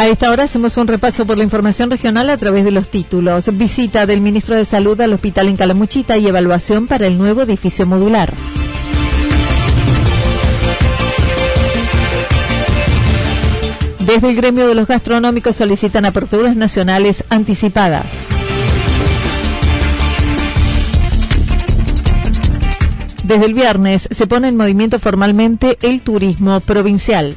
A esta hora hacemos un repaso por la información regional a través de los títulos. Visita del ministro de Salud al hospital en Calamuchita y evaluación para el nuevo edificio modular. Desde el gremio de los gastronómicos solicitan aperturas nacionales anticipadas. Desde el viernes se pone en movimiento formalmente el turismo provincial.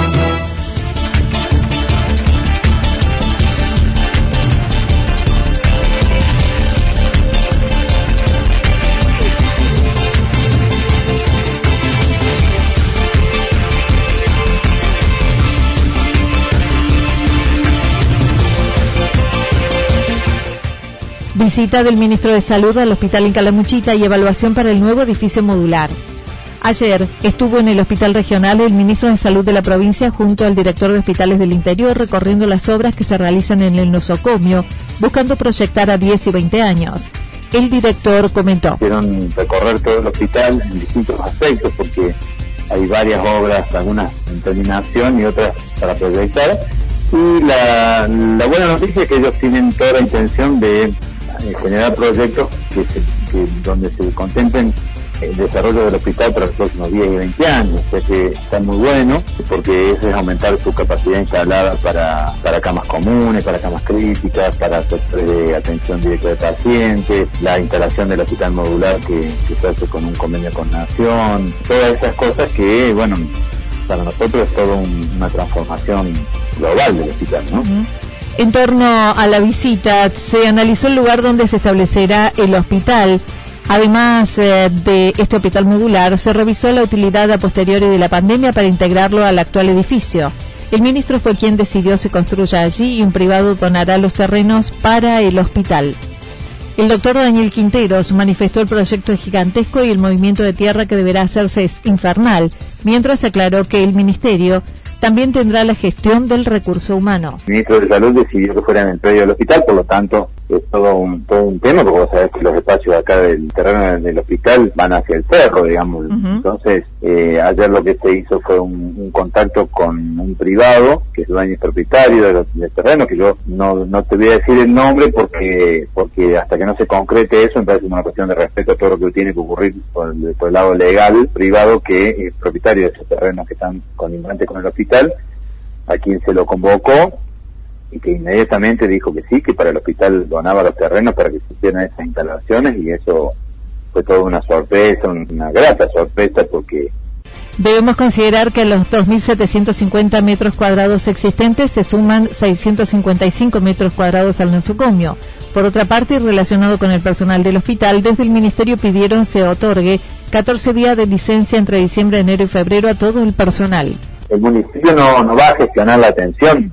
Visita del ministro de Salud al hospital en Calamuchita y evaluación para el nuevo edificio modular. Ayer estuvo en el hospital regional el ministro de Salud de la provincia junto al director de hospitales del interior recorriendo las obras que se realizan en el nosocomio, buscando proyectar a 10 y 20 años. El director comentó. Quieren recorrer todo el hospital en distintos aspectos porque hay varias obras, algunas en terminación y otras para proyectar. Y la buena noticia es que ellos tienen toda la intención de generar proyectos que, donde se contemplen el desarrollo del hospital para los próximos 10 y 20 años, o que está muy bueno, porque eso es aumentar su capacidad instalada para, para camas comunes, para camas críticas, para de atención directa de pacientes, la instalación del hospital modular que, se hace con un convenio con Nación, todas esas cosas que, bueno, para nosotros es toda una transformación global del hospital, ¿no? En torno a la visita, se analizó el lugar donde se establecerá el hospital. Además eh, de este hospital modular, se revisó la utilidad a posteriori de la pandemia para integrarlo al actual edificio. El ministro fue quien decidió se construya allí y un privado donará los terrenos para el hospital. El doctor Daniel Quinteros manifestó el proyecto gigantesco y el movimiento de tierra que deberá hacerse es infernal, mientras aclaró que el ministerio también tendrá la gestión del recurso humano. El ministro de Salud decidió que fuera en el predio del hospital, por lo tanto es todo un, todo un tema, porque vos sabés que los espacios acá del terreno del hospital van hacia el cerro, digamos. Entonces, eh, ayer lo que se hizo fue un, contacto con un privado, que es dueño y propietario del terreno, que yo no, no te voy a decir el nombre porque porque hasta que no se concrete eso, me parece una cuestión de respeto a todo lo que tiene que ocurrir por el, lado legal, privado, que es propietario de esos terrenos que están conimbantes con el hospital, a quien se lo convocó y que inmediatamente dijo que sí, que para el hospital donaba los terrenos para que se hicieran esas instalaciones y eso fue toda una sorpresa, una grata sorpresa porque... Debemos considerar que a los 2.750 metros cuadrados existentes se suman 655 metros cuadrados al nosocomio. Por otra parte, relacionado con el personal del hospital, desde el Ministerio pidieron se otorgue 14 días de licencia entre diciembre, enero y febrero a todo el personal el municipio no, no va a gestionar la atención,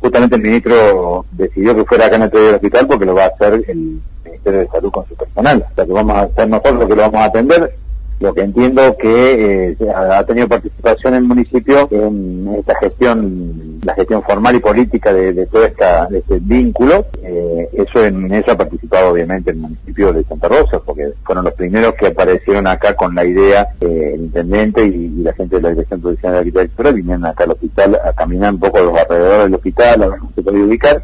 justamente el ministro decidió que fuera acá en el hospital porque lo va a hacer el Ministerio de Salud con su personal, o sea que vamos a hacer nosotros lo que lo vamos a atender, lo que entiendo que eh, ha tenido participación el municipio en esta gestión, la gestión formal y política de, todo esta, este vínculo. Eh, eso en eso ha participado obviamente el municipio de Santa Rosa, porque fueron los primeros que aparecieron acá con la idea, eh, el intendente y, la gente de la Dirección Provincial de Arquitectura vinieron acá al hospital a caminar un poco los alrededores del hospital, a ver cómo se puede ubicar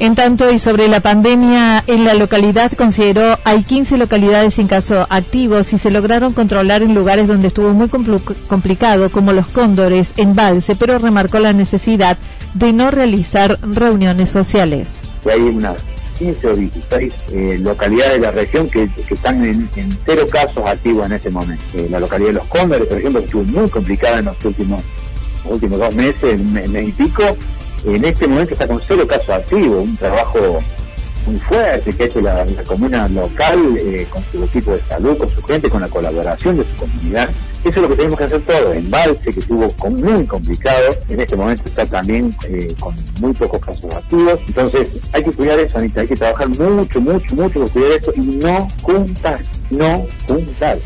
en tanto, y sobre la pandemia en la localidad, consideró hay 15 localidades sin caso activos y se lograron controlar en lugares donde estuvo muy complicado, como los cóndores, en Valse, pero remarcó la necesidad de no realizar reuniones sociales. Hay unas 15 o 16 eh, localidades de la región que, están en, cero casos activos en este momento. Eh, la localidad de los cóndores, por ejemplo, estuvo muy complicada en los últimos últimos dos meses, mes, mes y pico, en este momento está con cero casos activos, un trabajo muy fuerte que ha hecho la, comuna local eh, con su equipo de salud, con su gente, con la colaboración de su comunidad. Eso es lo que tenemos que hacer todo. Embalse, que estuvo muy complicado, en este momento está también eh, con muy pocos casos activos. Entonces, hay que cuidar eso, hay que trabajar mucho, mucho, mucho cuidar eso y no juntar, no juntar.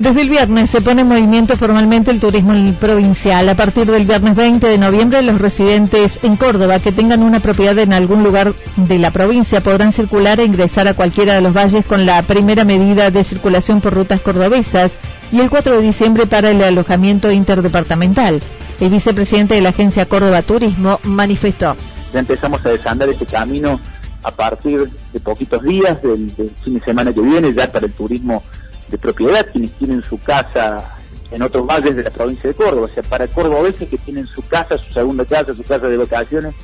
Desde el viernes se pone en movimiento formalmente el turismo provincial. A partir del viernes 20 de noviembre, los residentes en Córdoba que tengan una propiedad en algún lugar de la provincia podrán circular e ingresar a cualquiera de los valles con la primera medida de circulación por rutas cordobesas y el 4 de diciembre para el alojamiento interdepartamental. El vicepresidente de la agencia Córdoba Turismo manifestó. Ya empezamos a desandar este camino a partir de poquitos días, del, fin de semana que viene, ya para el turismo de propiedad, quienes tienen su casa en otros valles de la provincia de Córdoba, o sea, para cordobeses que tienen su casa, su segunda casa, su casa de vacaciones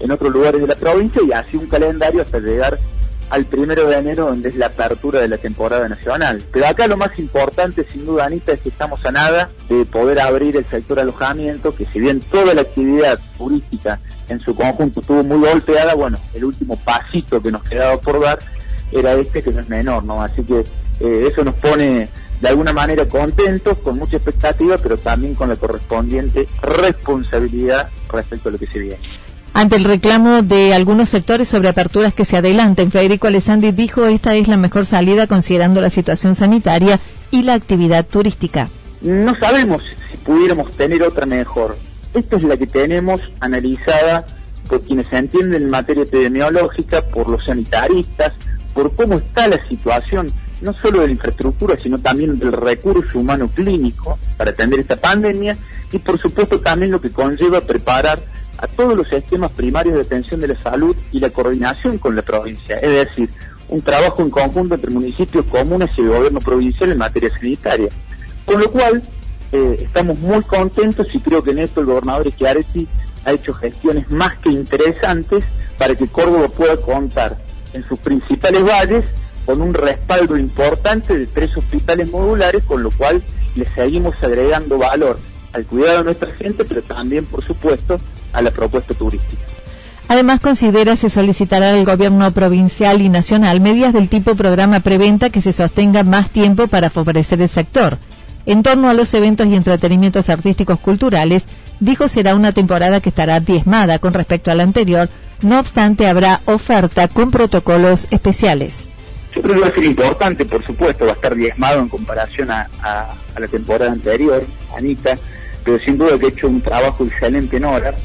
en otros lugares de la provincia y así un calendario hasta llegar al primero de enero, donde es la apertura de la temporada nacional. Pero acá lo más importante, sin duda, Anita, es que estamos a nada de poder abrir el sector alojamiento, que si bien toda la actividad turística en su conjunto estuvo muy golpeada, bueno, el último pasito que nos quedaba por dar era este, que no es menor, ¿no? Así que eh, eso nos pone de alguna manera contentos, con mucha expectativa, pero también con la correspondiente responsabilidad respecto a lo que se viene. Ante el reclamo de algunos sectores sobre aperturas que se adelanten, Federico Alessandri dijo esta es la mejor salida considerando la situación sanitaria y la actividad turística. No sabemos si pudiéramos tener otra mejor. Esta es la que tenemos analizada por quienes se entienden en materia epidemiológica, por los sanitaristas, por cómo está la situación no solo de la infraestructura, sino también del recurso humano clínico para atender esta pandemia y por supuesto también lo que conlleva preparar a todos los sistemas primarios de atención de la salud y la coordinación con la provincia, es decir, un trabajo en conjunto entre municipios comunes y el gobierno provincial en materia sanitaria. Con lo cual, eh, estamos muy contentos y creo que en esto el gobernador Schiaretti ha hecho gestiones más que interesantes para que Córdoba pueda contar en sus principales valles con un respaldo importante de tres hospitales modulares, con lo cual le seguimos agregando valor al cuidado de nuestra gente, pero también, por supuesto, a la propuesta turística. Además, considera se solicitará al gobierno provincial y nacional medidas del tipo programa preventa que se sostenga más tiempo para favorecer el sector. En torno a los eventos y entretenimientos artísticos culturales, dijo será una temporada que estará diezmada con respecto a la anterior, no obstante habrá oferta con protocolos especiales. Yo creo que va a ser importante, por supuesto, va a estar diezmado en comparación a, la temporada anterior, Anita, pero sin duda que ha hecho un trabajo excelente en horas,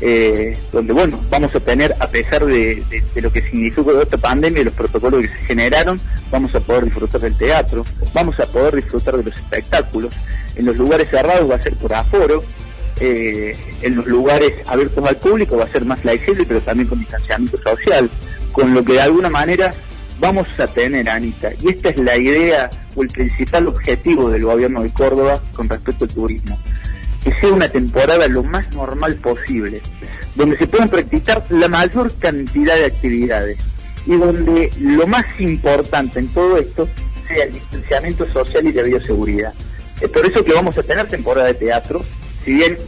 eh, donde, bueno, vamos a tener, a pesar de, lo que significó esta pandemia y los protocolos que se generaron, vamos a poder disfrutar del teatro, vamos a poder disfrutar de los espectáculos. En los lugares cerrados va a ser por aforo, eh, en los lugares abiertos al público va a ser más flexible, pero también con distanciamiento social, con lo que de alguna manera vamos a tener, Anita, y esta es la idea o el principal objetivo del gobierno de Córdoba con respecto al turismo, que sea una temporada lo más normal posible, donde se puedan practicar la mayor cantidad de actividades y donde lo más importante en todo esto sea el distanciamiento social y de bioseguridad. Es por eso que vamos a tener temporada de teatro, si bien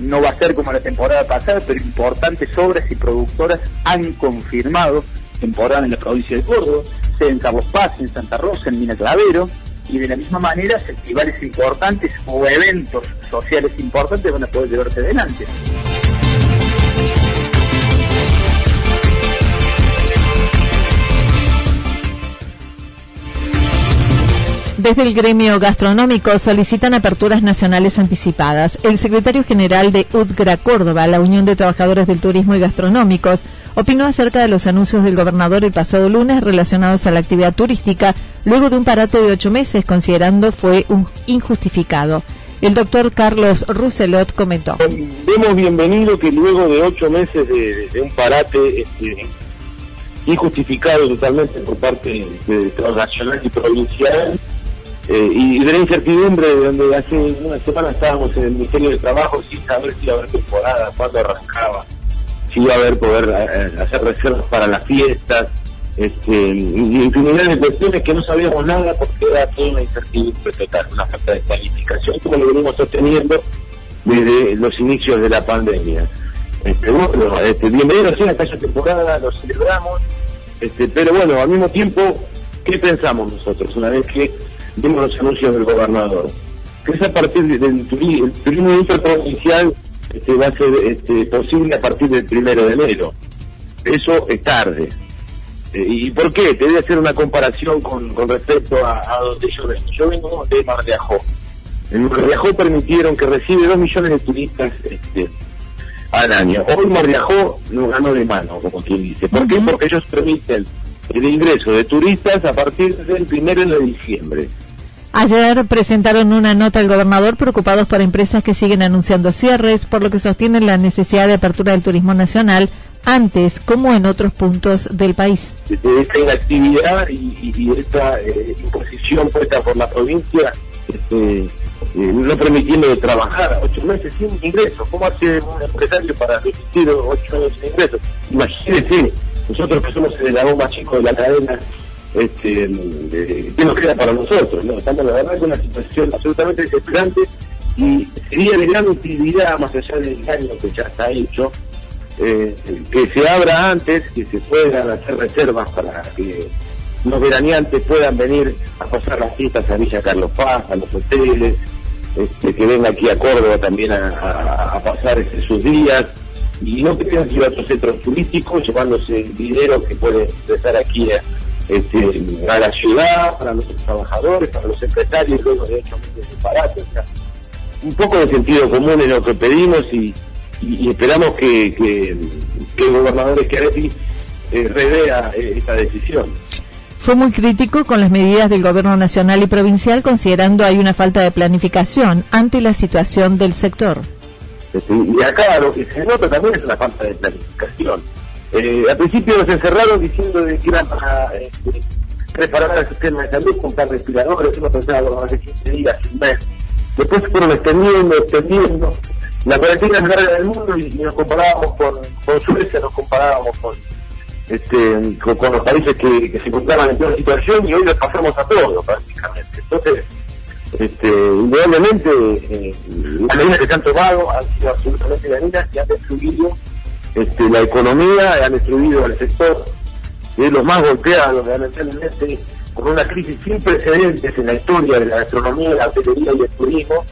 no va a ser como la temporada pasada, pero importantes obras y productoras han confirmado temporada en la provincia de Córdoba, sea en Carlos Paz, en Santa Rosa, en Mina Clavero, y de la misma manera festivales importantes o eventos sociales importantes van a poder llevarse adelante. Desde el gremio gastronómico solicitan aperturas nacionales anticipadas. El secretario general de UDGRA Córdoba, la Unión de Trabajadores del Turismo y Gastronómicos, opinó acerca de los anuncios del gobernador el pasado lunes relacionados a la actividad turística, luego de un parate de ocho meses, considerando fue un injustificado. El doctor Carlos Rousselot comentó. Vemos bienvenido que luego de ocho meses de, un parate este, injustificado totalmente por parte de, de nacional y provincial, eh, y, de la incertidumbre donde hace una semana estábamos en el Ministerio de Trabajo sin saber si iba a haber temporada, cuándo arrancaba, si iba a haber poder eh, hacer reservas para las fiestas, este, y infinidad de cuestiones que no sabíamos nada porque era toda una incertidumbre total, una falta de planificación como lo venimos sosteniendo desde los inicios de la pandemia. Este, bueno, este, bienvenidos sea esta temporada, lo celebramos, este, pero bueno, al mismo tiempo, ¿qué pensamos nosotros una vez que vimos los anuncios del gobernador, que es a partir del turismo, el turismo interprovincial este, va a ser este, posible a partir del primero de enero. Eso es tarde. Eh, ¿Y por qué? Te voy a hacer una comparación con, respecto a, donde yo vengo. Yo vengo de Mar de Ajó. En Mar de Ajó permitieron que recibe dos millones de turistas este, al año. Hoy Mar de Ajó lo ganó de mano, como quien dice. ¿Por qué? Porque ellos permiten el ingreso de turistas a partir del primero de diciembre. Ayer presentaron una nota al gobernador preocupados por empresas que siguen anunciando cierres, por lo que sostienen la necesidad de apertura del turismo nacional antes como en otros puntos del país. Esta inactividad y, esta eh, imposición puesta por la provincia, este, eh, no permitiendo de trabajar ocho meses sin ingresos. ¿Cómo hace un empresario para resistir ocho meses sin ingresos? Imagínense, nosotros que somos el más chico de la cadena este, ¿qué nos queda para nosotros? ¿no? Estamos la verdad con una situación absolutamente desesperante y sería de gran utilidad, más allá del daño que ya está hecho, eh, que se abra antes, que se puedan hacer reservas para que los veraneantes puedan venir a pasar las fiestas a Villa Carlos Paz, a los hoteles, este, que vengan aquí a Córdoba también a, pasar este, sus días y no que tengan que ir a otros centros turísticos llevándose dinero que puede estar aquí a, este, a la ciudad, para los trabajadores, para los empresarios, luego de hecho meses de parate. un poco de sentido común en lo que pedimos y, esperamos que, que, el gobernador Schiaretti eh, revea eh, esta decisión. Fue muy crítico con las medidas del gobierno nacional y provincial, considerando hay una falta de planificación ante la situación del sector. Este, y acá lo que se nota también es una falta de planificación eh, al principio nos encerraron diciendo que iban a este, preparar el sistema de salud con par respiradores, uno pensaba hace 15 días, un mes. Después fueron extendiendo, extendiendo. La cuarentena es larga del mundo y, nos comparábamos con, Suecia, nos comparábamos con, este, con, los países que, se encontraban en peor situación y hoy les pasamos a todos prácticamente. Entonces, este, indudablemente, eh, las medidas que se han tomado han sido absolutamente dañinas y han destruido este, la economía, han destruido al sector de los más golpeados, lamentablemente, con una crisis sin precedentes en la historia de la gastronomía, la hotelería y el turismo,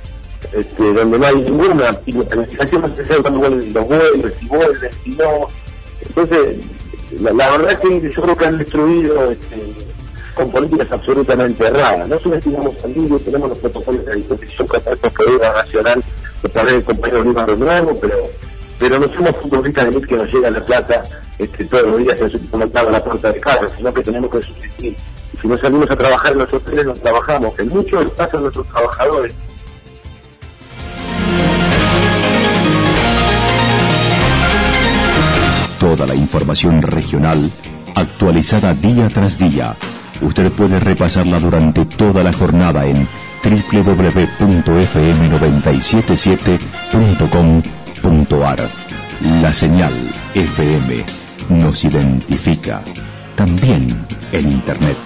este, donde no hay ninguna planificación, no se sabe cuándo vuelven los vuelos, si vuelven, si no. Entonces, la, verdad es que yo creo que han destruido este, con políticas absolutamente erradas. No subestimamos al libro, tenemos los protocolos a disposición que el Poder Nacional, a través del compañero Lima Nuevo, pero pero no somos futbolistas de mí que nos llega la plata este, todos los días en su a la puerta de casa, sino que tenemos que subsistir. Si no salimos a trabajar en los hoteles, nos trabajamos. En muchos casos nuestros trabajadores Toda la información regional actualizada día tras día. Usted puede repasarla durante toda la jornada en www.fm977.com la señal FM nos identifica también en Internet.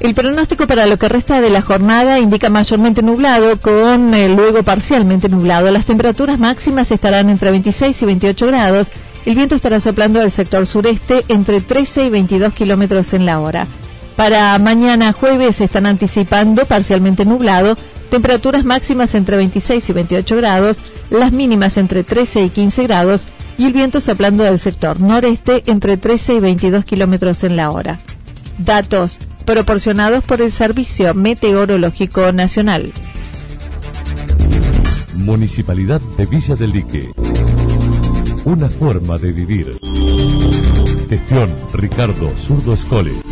El pronóstico para lo que resta de la jornada indica mayormente nublado con eh, luego parcialmente nublado. Las temperaturas máximas estarán entre 26 y 28 grados. El viento estará soplando del sector sureste entre 13 y 22 kilómetros en la hora. Para mañana jueves están anticipando parcialmente nublado, temperaturas máximas entre 26 y 28 grados, las mínimas entre 13 y 15 grados y el viento soplando del sector noreste entre 13 y 22 kilómetros en la hora. Datos proporcionados por el Servicio Meteorológico Nacional. Municipalidad de Villa del Lique. Una forma de vivir. Gestión Ricardo Zurdo Escole.